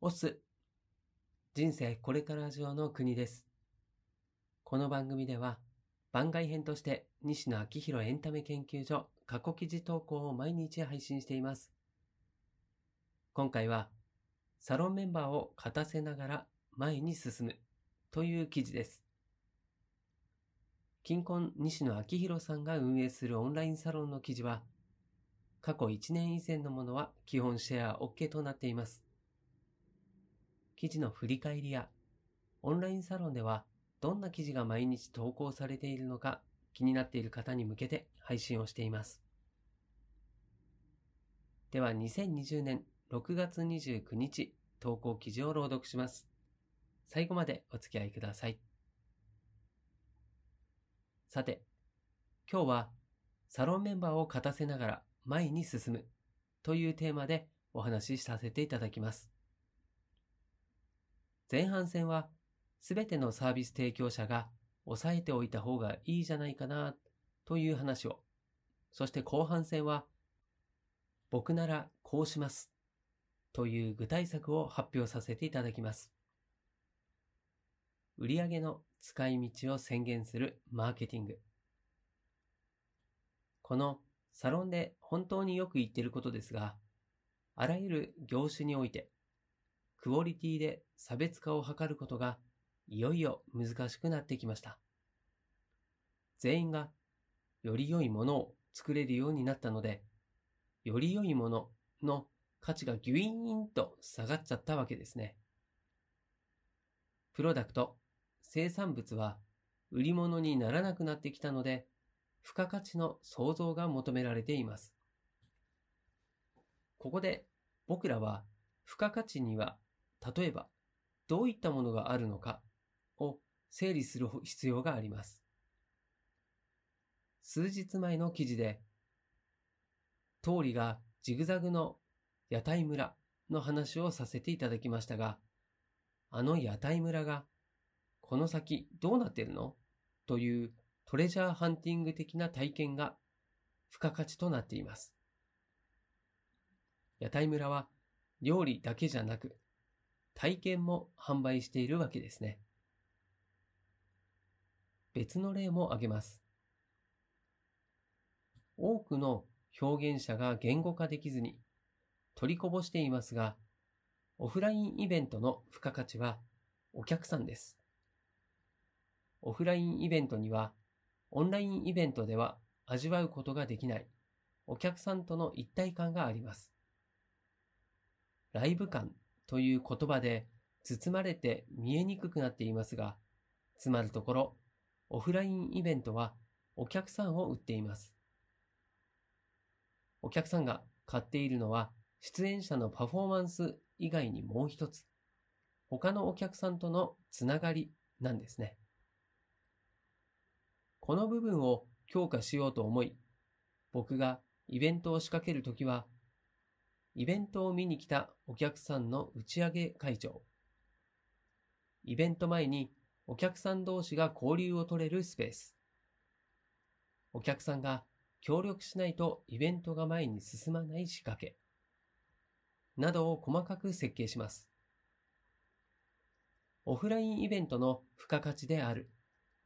オス。人生これから上の国です。この番組では番外編として西野昭弘エンタメ研究所過去記事投稿を毎日配信しています。今回はサロンメンバーを勝たせながら前に進むという記事です。近婚西野昭弘さんが運営するオンラインサロンの記事は過去1年以前のものは基本シェア OK となっています。記事の振り返りや、オンラインサロンではどんな記事が毎日投稿されているのか気になっている方に向けて配信をしています。では2020年6月29日投稿記事を朗読します。最後までお付き合いください。さて、今日はサロンメンバーを勝たせながら前に進むというテーマでお話しさせていただきます。前半戦はすべてのサービス提供者が抑えておいた方がいいじゃないかなという話を、そして後半戦は僕ならこうしますという具体策を発表させていただきます。売上の使い道を宣言するマーケティング。このサロンで本当によく言ってることですが、あらゆる業種において、クオリティで差別化を図ることがいよいよ難しくなってきました。全員がより良いものを作れるようになったので、より良いものの価値がギュイーンと下がっちゃったわけですね。プロダクト、生産物は売り物にならなくなってきたので、付加価値の創造が求められています。ここで僕らは付加価値には例えばどういったものがあるのかを整理する必要があります。数日前の記事で通りがジグザグの屋台村の話をさせていただきましたが、あの屋台村がこの先どうなってるの？というトレジャーハンティング的な体験が付加価値となっています。屋台村は料理だけじゃなく体験も販売しているわけですね。別の例も挙げます。多くの表現者が言語化できずに取りこぼしていますが、オフラインイベントの付加価値はお客さんです。オフラインイベントにはオンラインイベントでは味わうことができないお客さんとの一体感があります。ライブ感という言葉で包まれて見えにくくなっていますが、つまるところ、オフラインイベントはお客さんを売っています。お客さんが買っているのは出演者のパフォーマンス以外にもう一つ、他のお客さんとのつながりなんですね。この部分を強化しようと思い、僕がイベントを仕掛けるときは、イベントを見に来たお客さんの打ち上げ会場、イベント前にお客さん同士が交流を取れるスペース、お客さんが協力しないとイベントが前に進まない仕掛け、などを細かく設計します。オフラインイベントの付加価値である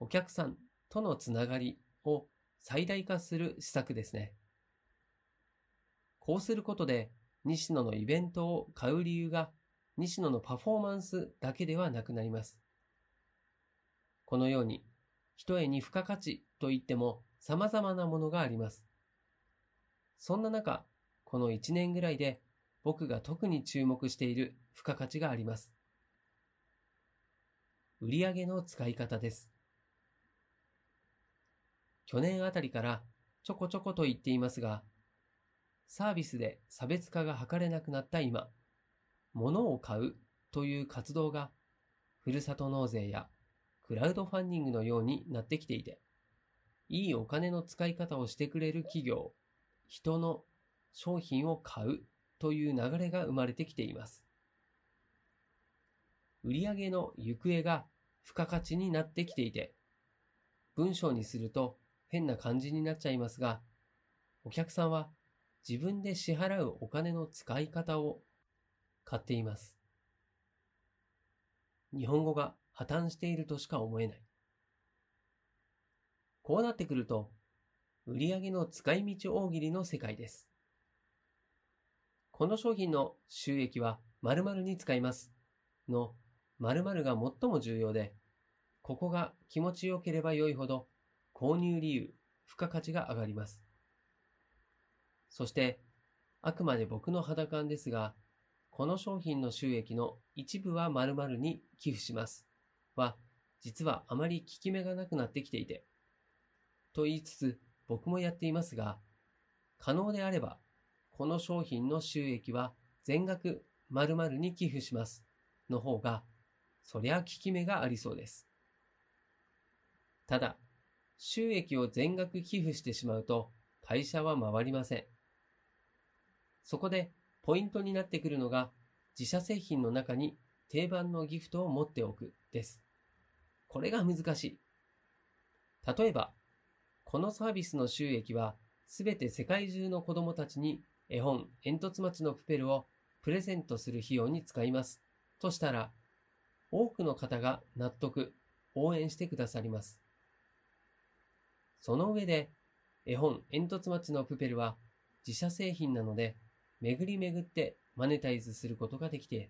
お客さんとのつながりを最大化する施策ですね。こうすることで、西野のイベントを買う理由が西野のパフォーマンスだけではなくなります。このように、一重に付加価値といっても様々なものがあります。そんな中、この1年ぐらいで僕が特に注目している付加価値があります。売上の使い方です。去年あたりからちょこちょこと言っていますが、サービスで差別化が図れなくなった今、物を買うという活動が、ふるさと納税やクラウドファンディングのようになってきていて、いいお金の使い方をしてくれる企業、人の商品を買うという流れが生まれてきています。売上の行方が付加価値になってきていて、文章にすると変な感じになっちゃいますが、お客さんは自分で支払うお金の使い方を買っています。日本語が破綻しているとしか思えない。こうなってくると、売上の使い道大喜利の世界です。この商品の収益は〇〇に使いますの〇〇が最も重要で、ここが気持ちよければ良いほど購入理由、付加価値が上がります。そして、あくまで僕の肌感ですが、この商品の収益の一部は〇〇に寄付します。は、実はあまり効き目がなくなってきていて。と言いつつ、僕もやっていますが、可能であれば、この商品の収益は全額〇〇に寄付します。の方が、そりゃ効き目がありそうです。ただ、収益を全額寄付してしまうと会社は回りません。そこでポイントになってくるのが自社製品の中に定番のギフトを持っておくです。これが難しい。例えば、このサービスの収益はすべて世界中の子供たちに絵本煙突町のプペルをプレゼントする費用に使います。としたら、多くの方が納得、応援してくださります。その上で、絵本煙突町のプペルは自社製品なので、巡り巡ってマネタイズすることができて、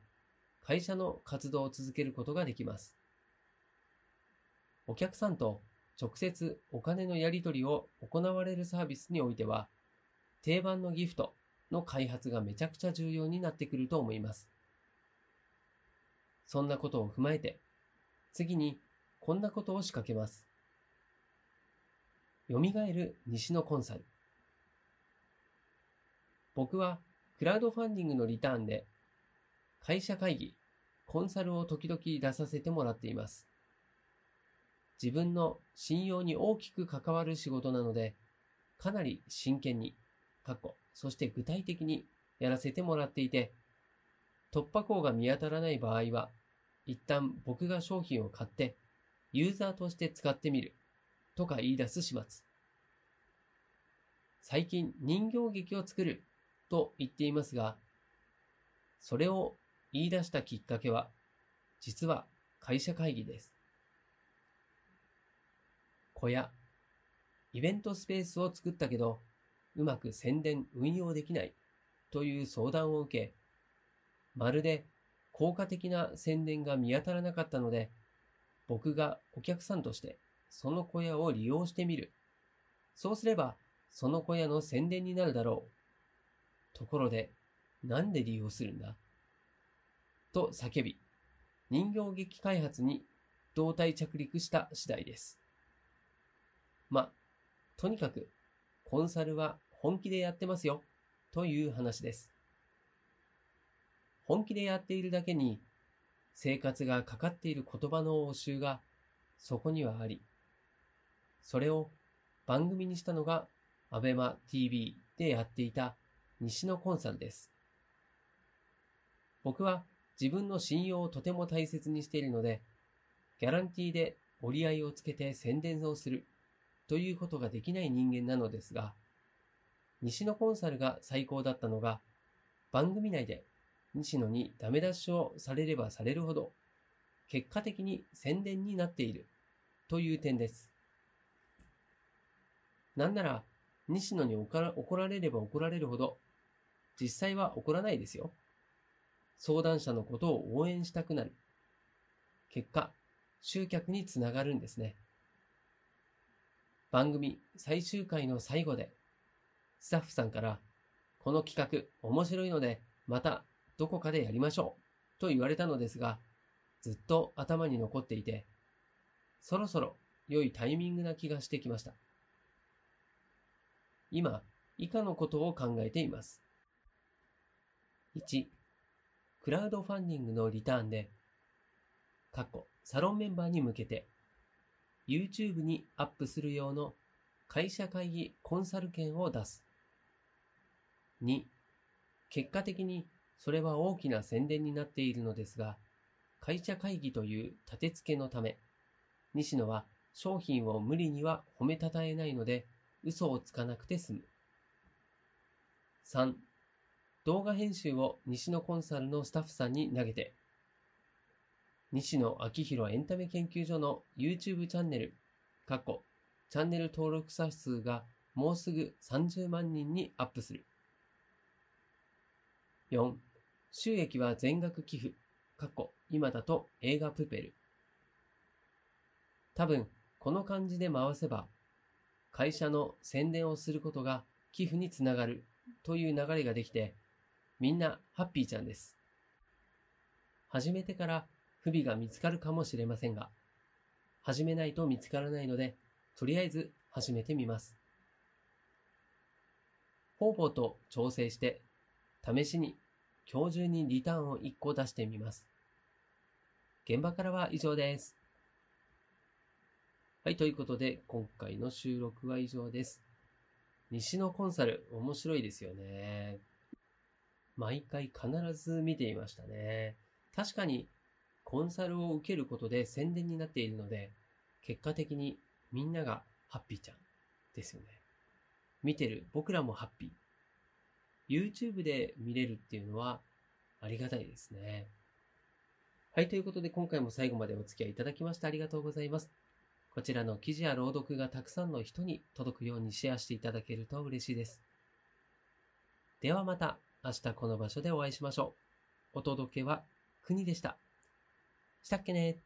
会社の活動を続けることができます。お客さんと直接お金のやり取りを行われるサービスにおいては、定番のギフトの開発がめちゃくちゃ重要になってくると思います。そんなことを踏まえて、次にこんなことを仕掛けます。蘇る西のコンサル。僕はクラウドファンディングのリターンで会社会議、コンサルを時々出させてもらっています。自分の信用に大きく関わる仕事なので、かなり真剣に、かっこ、そして具体的にやらせてもらっていて、突破口が見当たらない場合は、一旦僕が商品を買って、ユーザーとして使ってみるとか言い出す始末。最近人形劇を作ると言っていますが、それを言い出したきっかけは、実は会社会議です。小屋、イベントスペースを作ったけど、うまく宣伝運用できないという相談を受け、まるで効果的な宣伝が見当たらなかったので、僕がお客さんとしてその小屋を利用してみる。そうすれば、その小屋の宣伝になるだろう。ところで、なんで利用するんだ？と叫び、人形劇開発に胴体着陸した次第です。ま、とにかく、コンサルは本気でやってますよ、という話です。本気でやっているだけに、生活がかかっている言葉の応酬がそこにはあり、それを番組にしたのが、アベマ TV でやっていた西野コンサルです。僕は自分の信用をとても大切にしているので、ギャランティーで折り合いをつけて宣伝をするということができない人間なのですが、西野コンサルが最高だったのが、番組内で西野にダメ出しをされればされるほど、結果的に宣伝になっているという点です。なんなら、西野に怒られれば怒られるほど、実際は怒らないですよ。相談者のことを応援したくなる。結果、集客につながるんですね。番組最終回の最後で、スタッフさんから、この企画面白いので、またどこかでやりましょうと言われたのですが、ずっと頭に残っていて、そろそろ良いタイミングな気がしてきました。今、以下のことを考えています。1、クラウドファンディングのリターンで、過去、サロンメンバーに向けて、YouTube にアップする用の会社会議コンサル券を出す。2、結果的にそれは大きな宣伝になっているのですが、会社会議という立て付けのため、西野は商品を無理には褒めたたえないので、嘘をつかなくて済む。3、動画編集を西野コンサルのスタッフさんに投げて、西野昭弘エンタメ研究所の YouTube チャンネル、過去、チャンネル登録者数がもうすぐ30万人にアップする。4、収益は全額寄付、過去、今だと映画プペル。多分、この感じで回せば、会社の宣伝をすることが寄付につながるという流れができて、みんなハッピーちゃんです。始めてから不備が見つかるかもしれませんが、始めないと見つからないので、とりあえず始めてみます。方々と調整して、試しに今日中にリターンを1個出してみます。現場からは以上です。はい、ということで、今回の収録は以上です。西のコンサル、面白いですよね。毎回必ず見ていましたね。確かに、コンサルを受けることで宣伝になっているので、結果的にみんながハッピーちゃんですよね。見てる僕らもハッピー。YouTube で見れるっていうのはありがたいですね。はい、ということで今回も最後までお付き合いいただきましてありがとうございます。こちらの記事や朗読がたくさんの人に届くようにシェアしていただけると嬉しいです。ではまた明日この場所でお会いしましょう。お届けは国でした。したっけね